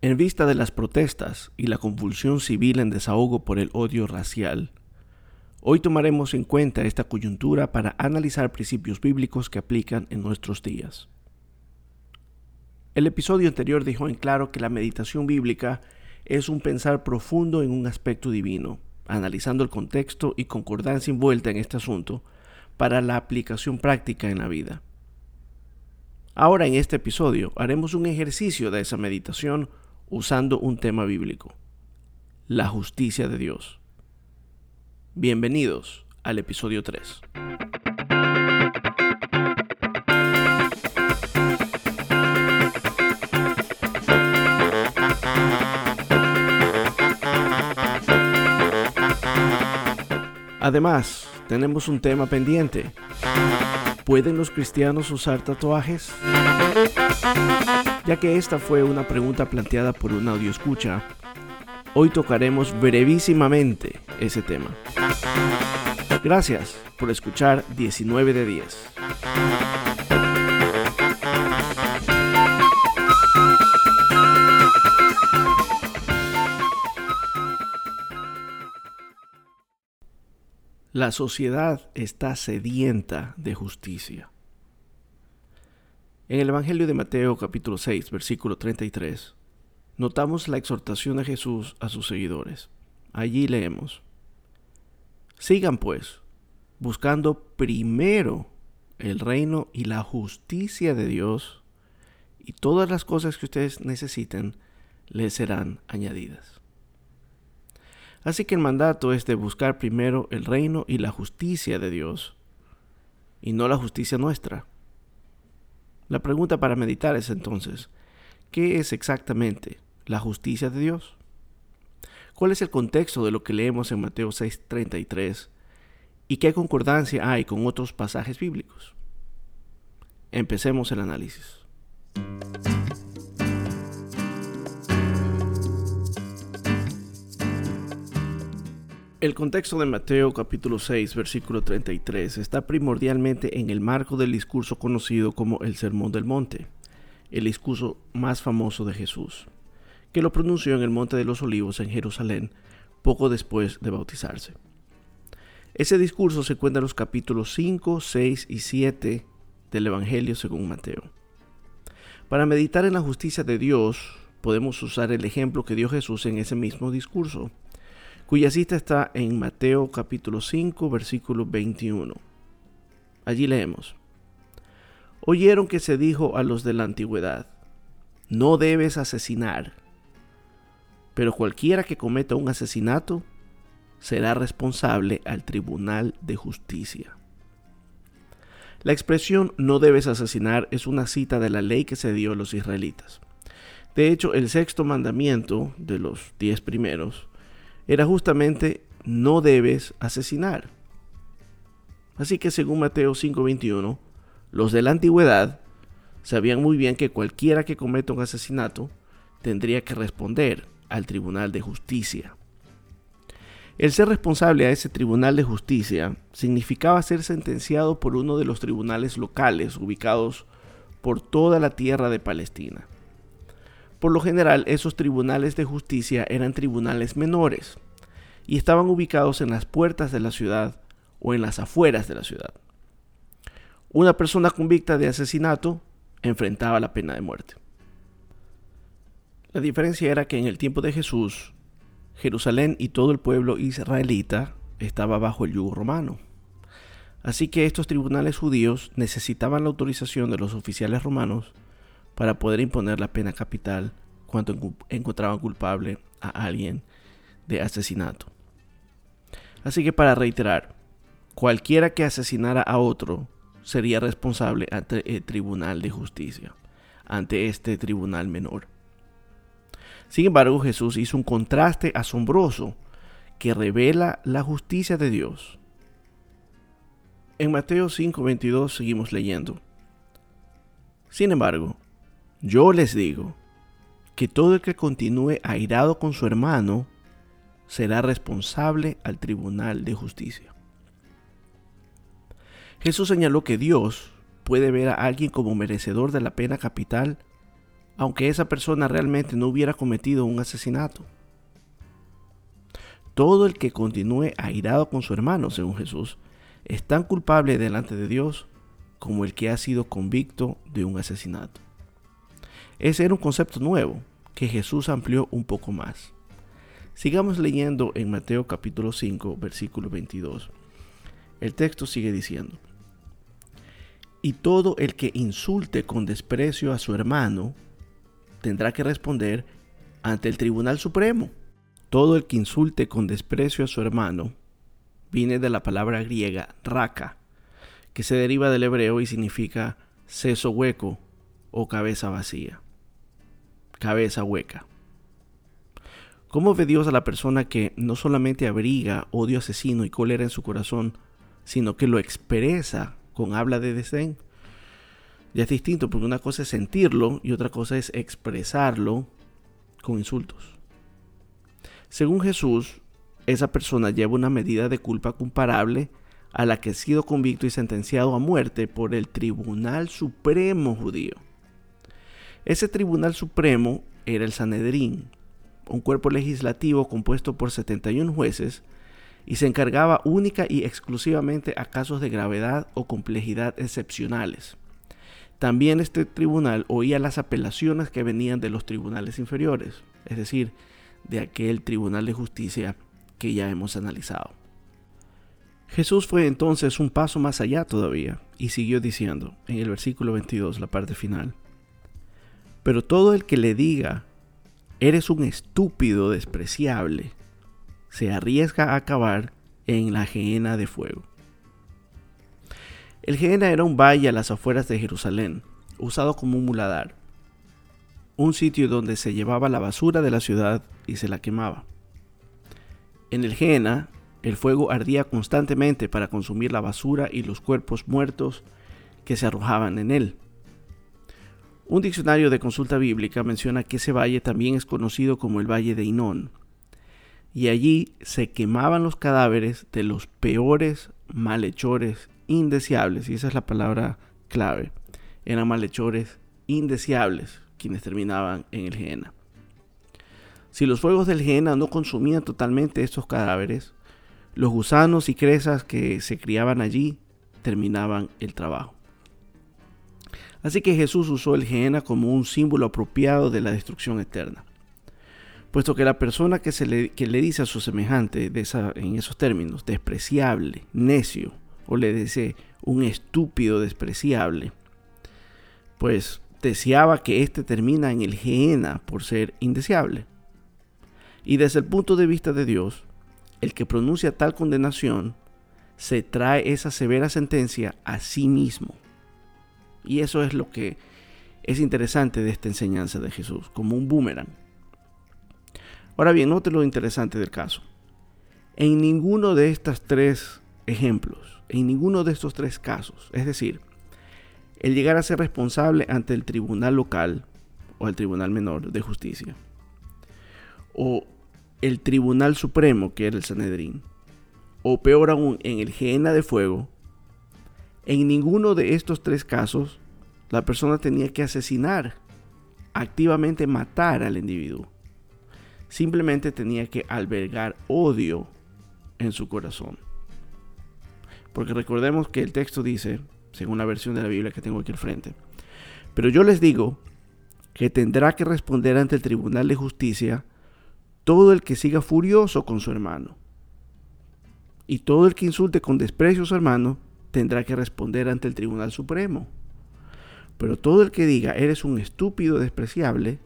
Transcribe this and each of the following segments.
En vista de las protestas y la convulsión civil en desahogo por el odio racial, hoy tomaremos en cuenta esta coyuntura para analizar principios bíblicos que aplican en nuestros días. El episodio anterior dejó en claro que la meditación bíblica es un pensar profundo en un aspecto divino, analizando el contexto y concordancia envuelta en este asunto para la aplicación práctica en la vida. Ahora en este episodio haremos un ejercicio de esa meditación usando un tema bíblico, la justicia de Dios. Bienvenidos al episodio 3. Además, tenemos un tema pendiente. ¿Pueden los cristianos usar tatuajes? Ya que esta fue una pregunta planteada por un audio escucha, hoy tocaremos brevísimamente ese tema. Gracias por escuchar 19 de 10. La sociedad está sedienta de justicia. En el Evangelio de Mateo capítulo 6, versículo 33, notamos la exhortación de Jesús a sus seguidores. Allí leemos, Sigan pues, buscando primero el reino y la justicia de Dios, y todas las cosas que ustedes necesiten les serán añadidas. Así que el mandato es de buscar primero el reino y la justicia de Dios, y no la justicia nuestra. La pregunta para meditar es entonces, ¿qué es exactamente la justicia de Dios? ¿Cuál es el contexto de lo que leemos en Mateo 6:33? ¿Y qué concordancia hay con otros pasajes bíblicos? Empecemos el análisis. El contexto de Mateo capítulo 6 versículo 33 está primordialmente en el marco del discurso conocido como el Sermón del Monte, el discurso más famoso de Jesús, que lo pronunció en el Monte de los Olivos en Jerusalén poco después de bautizarse. Ese discurso se cuenta en los capítulos 5, 6 y 7 del Evangelio según Mateo. Para meditar en la justicia de Dios, podemos usar el ejemplo que dio Jesús en ese mismo discurso cuya cita está en Mateo capítulo 5, versículo 21. Allí leemos, Oyeron que se dijo a los de la antigüedad, no debes asesinar, pero cualquiera que cometa un asesinato será responsable al tribunal de justicia. La expresión no debes asesinar es una cita de la ley que se dio a los israelitas. De hecho, el sexto mandamiento de los diez primeros era justamente no debes asesinar. Así que según Mateo 5:21, los de la antigüedad sabían muy bien que cualquiera que cometa un asesinato tendría que responder al Tribunal de Justicia. El ser responsable a ese Tribunal de Justicia significaba ser sentenciado por uno de los tribunales locales ubicados por toda la tierra de Palestina. Por lo general, esos tribunales de justicia eran tribunales menores y estaban ubicados en las puertas de la ciudad o en las afueras de la ciudad. Una persona convicta de asesinato enfrentaba la pena de muerte. La diferencia era que en el tiempo de Jesús, Jerusalén y todo el pueblo israelita estaba bajo el yugo romano. Así que estos tribunales judíos necesitaban la autorización de los oficiales romanos para poder imponer la pena capital cuando encontraban culpable a alguien de asesinato. Así que para reiterar, cualquiera que asesinara a otro sería responsable ante el Tribunal de Justicia, ante este tribunal menor. Sin embargo, Jesús hizo un contraste asombroso que revela la justicia de Dios. En Mateo 5:22 seguimos leyendo. Sin embargo, yo les digo que todo el que continúe airado con su hermano será responsable al tribunal de justicia. Jesús señaló que Dios puede ver a alguien como merecedor de la pena capital aunque esa persona realmente no hubiera cometido un asesinato. Todo el que continúe airado con su hermano, según Jesús, es tan culpable delante de Dios como el que ha sido convicto de un asesinato. Ese era un concepto nuevo que Jesús amplió un poco más. Sigamos leyendo en Mateo capítulo 5, versículo 22. El texto sigue diciendo, Y todo el que insulte con desprecio a su hermano tendrá que responder ante el Tribunal Supremo. Todo el que insulte con desprecio a su hermano viene de la palabra griega raka, que se deriva del hebreo y significa seso hueco o cabeza vacía. Cabeza hueca. ¿Cómo ve Dios a la persona que no solamente abriga odio asesino y cólera en su corazón, sino que lo expresa con habla de desdén? Ya es distinto porque una cosa es sentirlo y otra cosa es expresarlo con insultos. Según Jesús, esa persona lleva una medida de culpa comparable a la que ha sido convicto y sentenciado a muerte por el Tribunal Supremo judío. Ese Tribunal Supremo era el Sanedrín, un cuerpo legislativo compuesto por 71 jueces y se encargaba única y exclusivamente a casos de gravedad o complejidad excepcionales. También este tribunal oía las apelaciones que venían de los tribunales inferiores, es decir, de aquel tribunal de justicia que ya hemos analizado. Jesús fue entonces un paso más allá todavía y siguió diciendo en el versículo 22, la parte final, pero todo el que le diga, eres un estúpido despreciable, se arriesga a acabar en la gehenna de fuego. El Gehenna era un valle a las afueras de Jerusalén, usado como un muladar, un sitio donde se llevaba la basura de la ciudad y se la quemaba. En el Gehenna, el fuego ardía constantemente para consumir la basura y los cuerpos muertos que se arrojaban en él. Un diccionario de consulta bíblica menciona que ese valle también es conocido como el Valle de Inón, y allí se quemaban los cadáveres de los peores malhechores indeseables, y esa es la palabra clave, eran malhechores indeseables quienes terminaban en el Gehenna. Si los fuegos del Gehenna no consumían totalmente estos cadáveres, los gusanos y cresas que se criaban allí terminaban el trabajo. Así que Jesús usó el Gehenna como un símbolo apropiado de la destrucción eterna. Puesto que la persona que, le, dice a su semejante en esos términos, despreciable, necio, o le dice un estúpido despreciable, pues deseaba que éste termina en el Gehenna por ser indeseable. Y desde el punto de vista de Dios, el que pronuncia tal condenación se trae esa severa sentencia a sí mismo. Y eso es lo que es interesante de esta enseñanza de Jesús, como un boomerang. Ahora bien, note lo interesante del caso. En ninguno de estos tres ejemplos, en ninguno de estos tres casos, es decir, el llegar a ser responsable ante el tribunal local o el tribunal menor de justicia, o el Tribunal Supremo, que era el Sanedrín, o peor aún, en el Gehenna de Fuego, en ninguno de estos tres casos la persona tenía que asesinar, activamente matar al individuo. Simplemente tenía que albergar odio en su corazón. Porque recordemos que el texto dice, según la versión de la Biblia que tengo aquí al frente, pero yo les digo que tendrá que responder ante el Tribunal de Justicia todo el que siga furioso con su hermano. Y todo el que insulte con desprecio a su hermano tendrá que responder ante el Tribunal Supremo. Pero todo el que diga eres un estúpido despreciable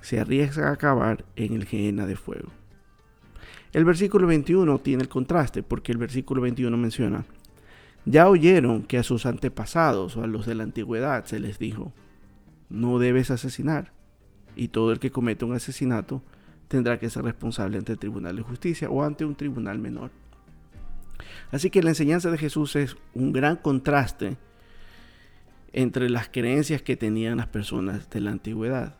se arriesga a acabar en el Gehenna de fuego. El versículo 21 tiene el contraste porque el versículo 21 menciona, ya oyeron que a sus antepasados o a los de la antigüedad se les dijo, no debes asesinar, y todo el que comete un asesinato tendrá que ser responsable ante el Tribunal de Justicia o ante un tribunal menor. Así que la enseñanza de Jesús es un gran contraste entre las creencias que tenían las personas de la antigüedad.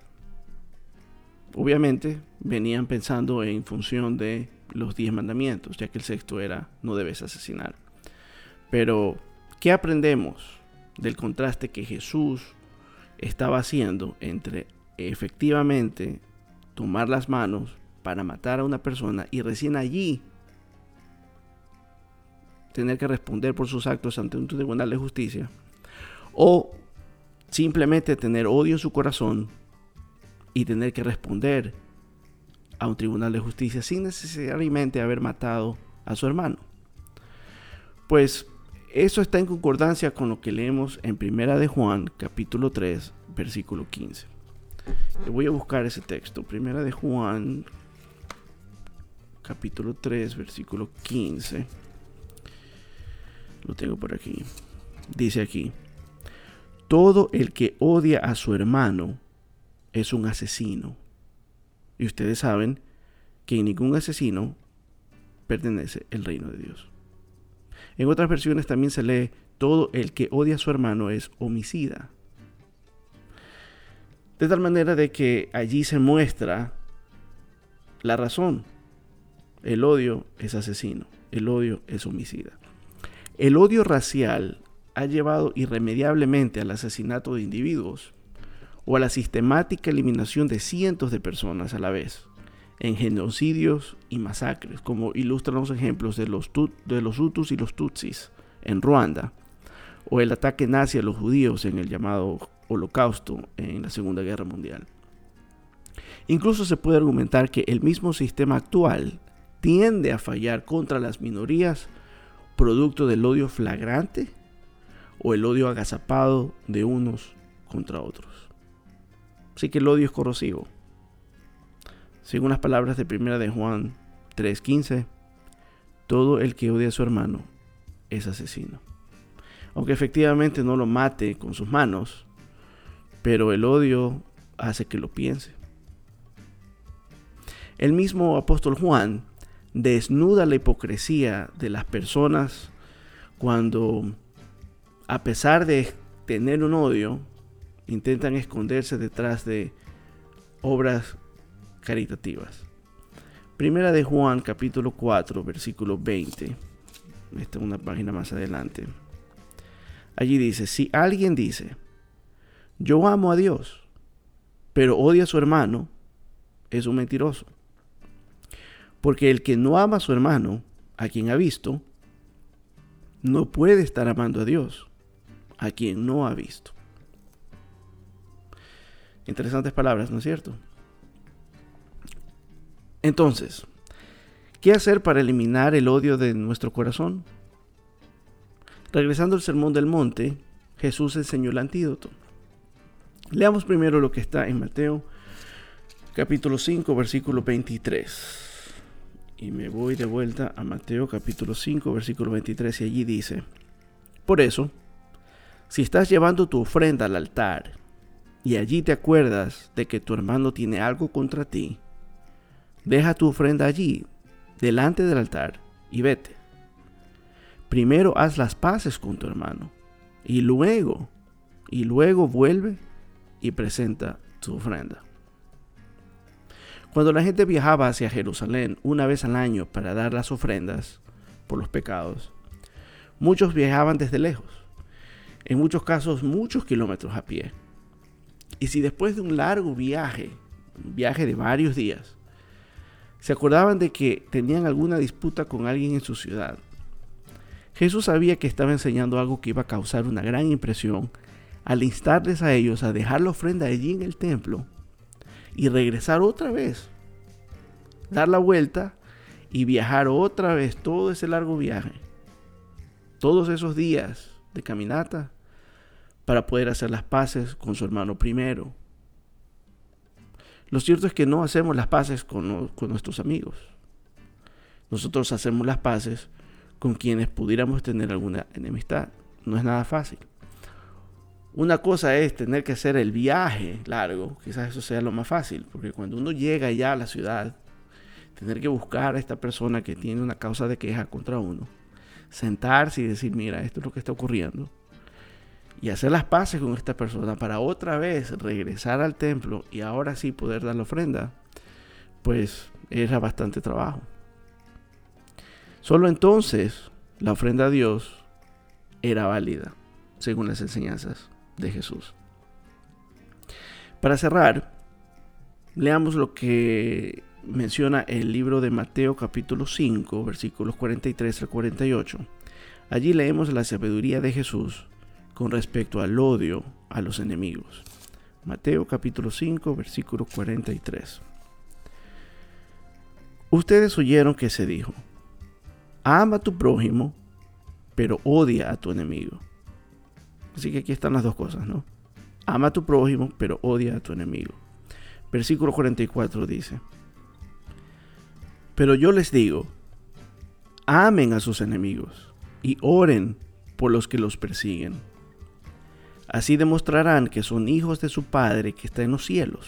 Obviamente venían pensando en función de los diez mandamientos, ya que el sexto era no debes asesinar. Pero, ¿qué aprendemos del contraste que Jesús estaba haciendo entre efectivamente tomar las manos para matar a una persona y recién allí tener que responder por sus actos ante un tribunal de justicia, o simplemente tener odio en su corazón y tener que responder a un tribunal de justicia sin necesariamente haber matado a su hermano. Pues eso está en concordancia con lo que leemos en Primera de Juan, capítulo 3, versículo 15. voy a buscar ese texto. Primera de Juan, capítulo 3, versículo 15. Lo tengo por aquí. Dice aquí, todo el que odia a su hermano es un asesino. Y ustedes saben que ningún asesino pertenece el reino de Dios. En otras versiones también se lee, todo el que odia a su hermano es homicida. De tal manera de que allí se muestra la razón. El odio es asesino, el odio es homicida. El odio racial ha llevado irremediablemente al asesinato de individuos o a la sistemática eliminación de cientos de personas a la vez en genocidios y masacres, como ilustran los ejemplos de los, Hutus y los Tutsis en Ruanda, o el ataque nazi a los judíos en el llamado Holocausto en la Segunda Guerra Mundial. Incluso se puede argumentar que el mismo sistema actual tiende a fallar contra las minorías producto del odio flagrante o el odio agazapado de unos contra otros. Así que el odio es corrosivo. Según las palabras de primera de Juan 3:15, todo el que odia a su hermano es asesino. Aunque efectivamente no lo mate con sus manos, pero el odio hace que lo piense. El mismo apóstol Juan desnuda la hipocresía de las personas cuando, a pesar de tener un odio, intentan esconderse detrás de obras caritativas. Primera de Juan capítulo 4 versículo 20. Esta es una página más adelante. Allí dice, si alguien dice, yo amo a Dios, pero odia a su hermano, es un mentiroso. Porque el que no ama a su hermano, a quien ha visto, no puede estar amando a Dios, a quien no ha visto. Interesantes palabras, ¿no es cierto? Entonces, ¿qué hacer para eliminar el odio de nuestro corazón? Regresando al Sermón del Monte, Jesús enseñó el antídoto. Leamos primero lo que está en Mateo capítulo 5, versículo 23. Y me voy de vuelta a Mateo capítulo 5, versículo 23, y allí dice, Por eso, si estás llevando tu ofrenda al altar, y allí te acuerdas de que tu hermano tiene algo contra ti, Deja tu ofrenda allí, delante del altar, y vete. Primero haz las paces con tu hermano, y luego, y luego vuelve y presenta tu ofrenda. Cuando la gente viajaba hacia Jerusalén una vez al año para dar las ofrendas por los pecados, muchos viajaban desde lejos, en muchos casos muchos kilómetros a pie. Y si después de un largo viaje, un viaje de varios días, se acordaban de que tenían alguna disputa con alguien en su ciudad. Jesús sabía que estaba enseñando algo que iba a causar una gran impresión al instarles a ellos a dejar la ofrenda allí en el templo y regresar otra vez, dar la vuelta y viajar otra vez todo ese largo viaje, todos esos días de caminata para poder hacer las paces con su hermano primero lo cierto es que no hacemos las paces con, nuestros amigos. Nosotros hacemos las paces con quienes pudiéramos tener alguna enemistad. No es nada fácil. Una cosa es tener que hacer el viaje largo, quizás eso sea lo más fácil, porque cuando uno llega ya a la ciudad, tener que buscar a esta persona que tiene una causa de queja contra uno, sentarse y decir, mira, esto es lo que está ocurriendo, y hacer las paces con esta persona para otra vez regresar al templo y ahora sí poder dar la ofrenda, pues era bastante trabajo. Solo entonces la ofrenda a Dios era válida, según las enseñanzas de Jesús. Para cerrar, Leamos lo que menciona el libro de Mateo capítulo 5, versículos 43 al 48. Allí leemos la sabiduría de Jesús con respecto al odio a los enemigos. Mateo capítulo 5, versículo 43. Ustedes oyeron que se dijo, ama a tu prójimo, pero odia a tu enemigo. Así que aquí están las dos cosas, ¿no? Ama a tu prójimo, pero odia a tu enemigo. Versículo 44 dice, pero yo les digo, amen a sus enemigos y oren por los que los persiguen. Así demostrarán que son hijos de su Padre que está en los cielos,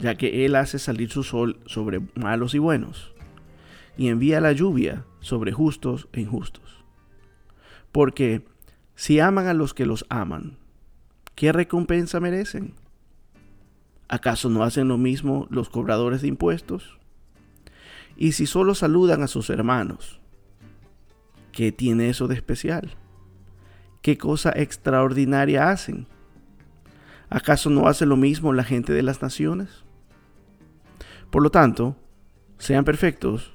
ya que Él hace salir su sol sobre malos y buenos, y envía la lluvia sobre justos e injustos. Porque si aman a los que los aman, ¿qué recompensa merecen? ¿Acaso no hacen lo mismo los cobradores de impuestos? Y si solo saludan a sus hermanos, ¿qué tiene eso de especial? ¿Qué cosa extraordinaria hacen? ¿Acaso no hace lo mismo la gente de las naciones? Por lo tanto, sean perfectos,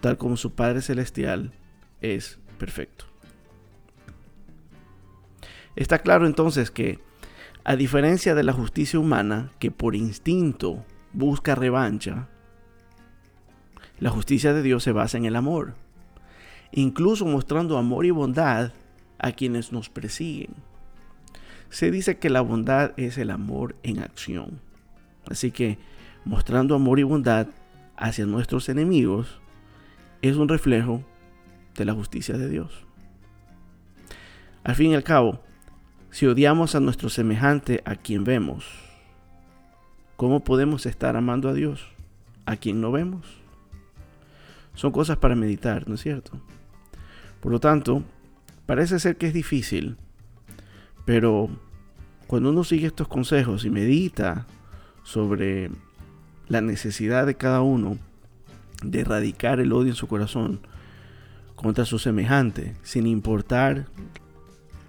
tal como su Padre Celestial es perfecto. Está claro entonces que, a diferencia de la justicia humana, que por instinto busca revancha, la justicia de Dios se basa en el amor, incluso mostrando amor y bondad a quienes nos persiguen. Se dice que la bondad es el amor en acción. Así que mostrando amor y bondad hacia nuestros enemigos es un reflejo de la justicia de Dios. Al fin y al cabo, si odiamos a nuestro semejante a quien vemos, ¿cómo podemos estar amando a Dios a quien no vemos? Son cosas para meditar, ¿no es cierto? Por lo tanto, parece ser que es difícil, pero cuando uno sigue estos consejos y medita sobre la necesidad de cada uno de erradicar el odio en su corazón contra su semejante, sin importar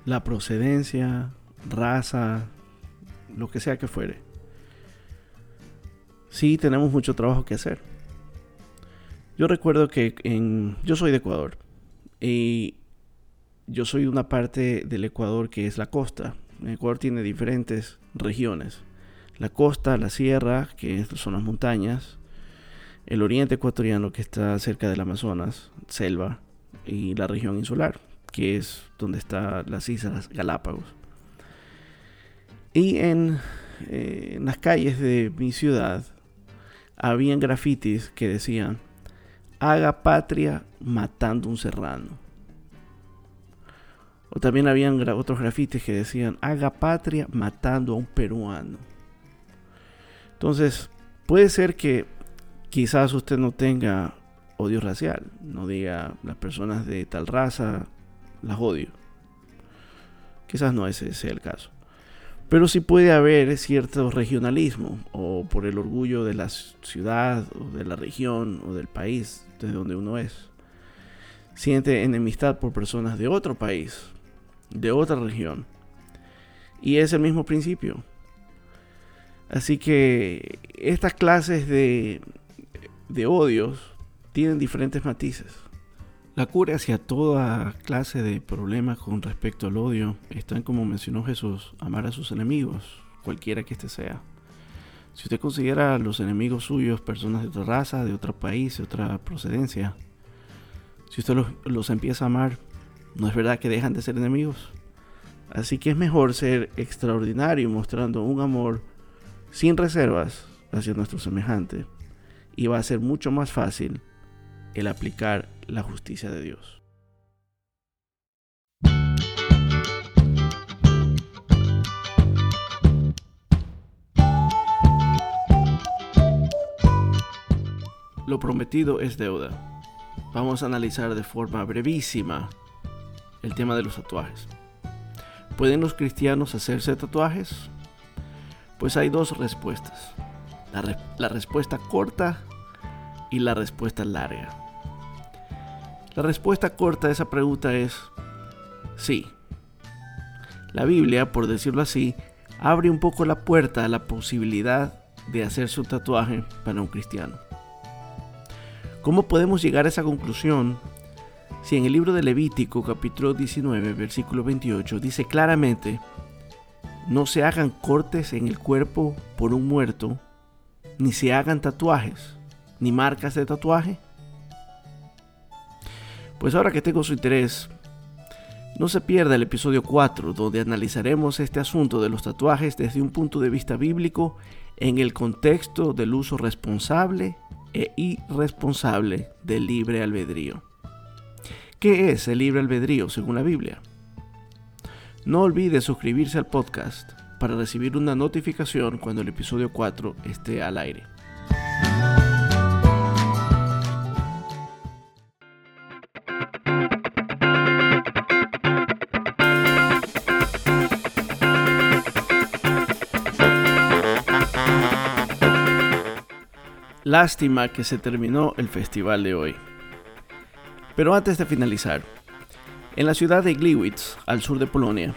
la procedencia, raza, lo que sea que fuere. Sí tenemos mucho trabajo que hacer. Yo recuerdo que en, yo soy de Ecuador y yo soy de una parte del Ecuador que es la costa. Ecuador tiene diferentes regiones. La costa, la sierra, que son las montañas, el oriente ecuatoriano que está cerca del Amazonas, selva, y la región insular, que es donde están las Islas Galápagos. Y en, eh, en las calles de mi ciudad habían grafitis que decían, haga patria matando un serrano. O también habían otros grafitis que decían, haga patria matando a un peruano. Entonces, puede ser que quizás usted no tenga odio racial, no diga las personas de tal raza las odio. Quizás no ese sea el caso. Pero sí puede haber cierto regionalismo o por el orgullo de la ciudad o de la región o del país de donde uno es. Siente enemistad por personas de otro país, de otra región. Y es el mismo principio. Así que estas clases de, de odios tienen diferentes matices. La cura hacia toda clase de problemas con respecto al odio está en, como mencionó Jesús, amar a sus enemigos, cualquiera que éste sea. Si usted considera a los enemigos suyos personas de otra raza, de otro país, de otra procedencia, si usted los, los empieza a amar, no es verdad que dejan de ser enemigos. Así que es mejor ser extraordinario mostrando un amor sin reservas hacia nuestro semejante. Y va a ser mucho más fácil el aplicar la justicia de Dios. Lo prometido es deuda. Vamos a analizar de forma brevísima el tema de los tatuajes. ¿Pueden los cristianos hacerse tatuajes? Pues hay dos respuestas. La, respuesta corta y la respuesta larga. La respuesta corta a esa pregunta es sí. La Biblia, por decirlo así, abre un poco la puerta a la posibilidad de hacerse un tatuaje para un cristiano. ¿Cómo podemos llegar a esa conclusión si en el libro de Levítico capítulo 19 versículo 28 dice claramente, no se hagan cortes en el cuerpo por un muerto, ni se hagan tatuajes, ni marcas de tatuaje? Pues ahora que tengo su interés, no se pierda el episodio 4, donde analizaremos este asunto de los tatuajes desde un punto de vista bíblico en el contexto del uso responsable e irresponsable del libre albedrío. ¿Qué es el libre albedrío según la Biblia? No olvide suscribirse al podcast para recibir una notificación cuando el episodio 4 esté al aire. Lástima que se terminó el festival de hoy. Pero antes de finalizar, en la ciudad de Gliwice, al sur de Polonia,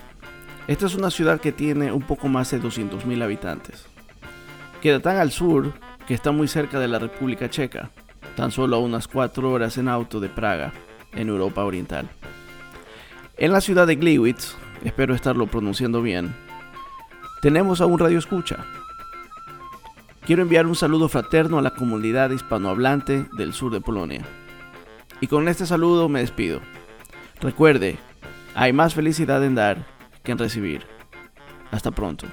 esta es una ciudad que tiene un poco más de 200.000 habitantes. Queda tan al sur que está muy cerca de la República Checa, tan solo a unas 4 horas en auto de Praga, en Europa Oriental. En la ciudad de Gliwice, espero estarlo pronunciando bien, tenemos a un radio escucha, Quiero enviar un saludo fraterno a la comunidad hispanohablante del sur de Polonia. Y con este saludo me despido. Recuerde, hay más felicidad en dar que en recibir. Hasta pronto.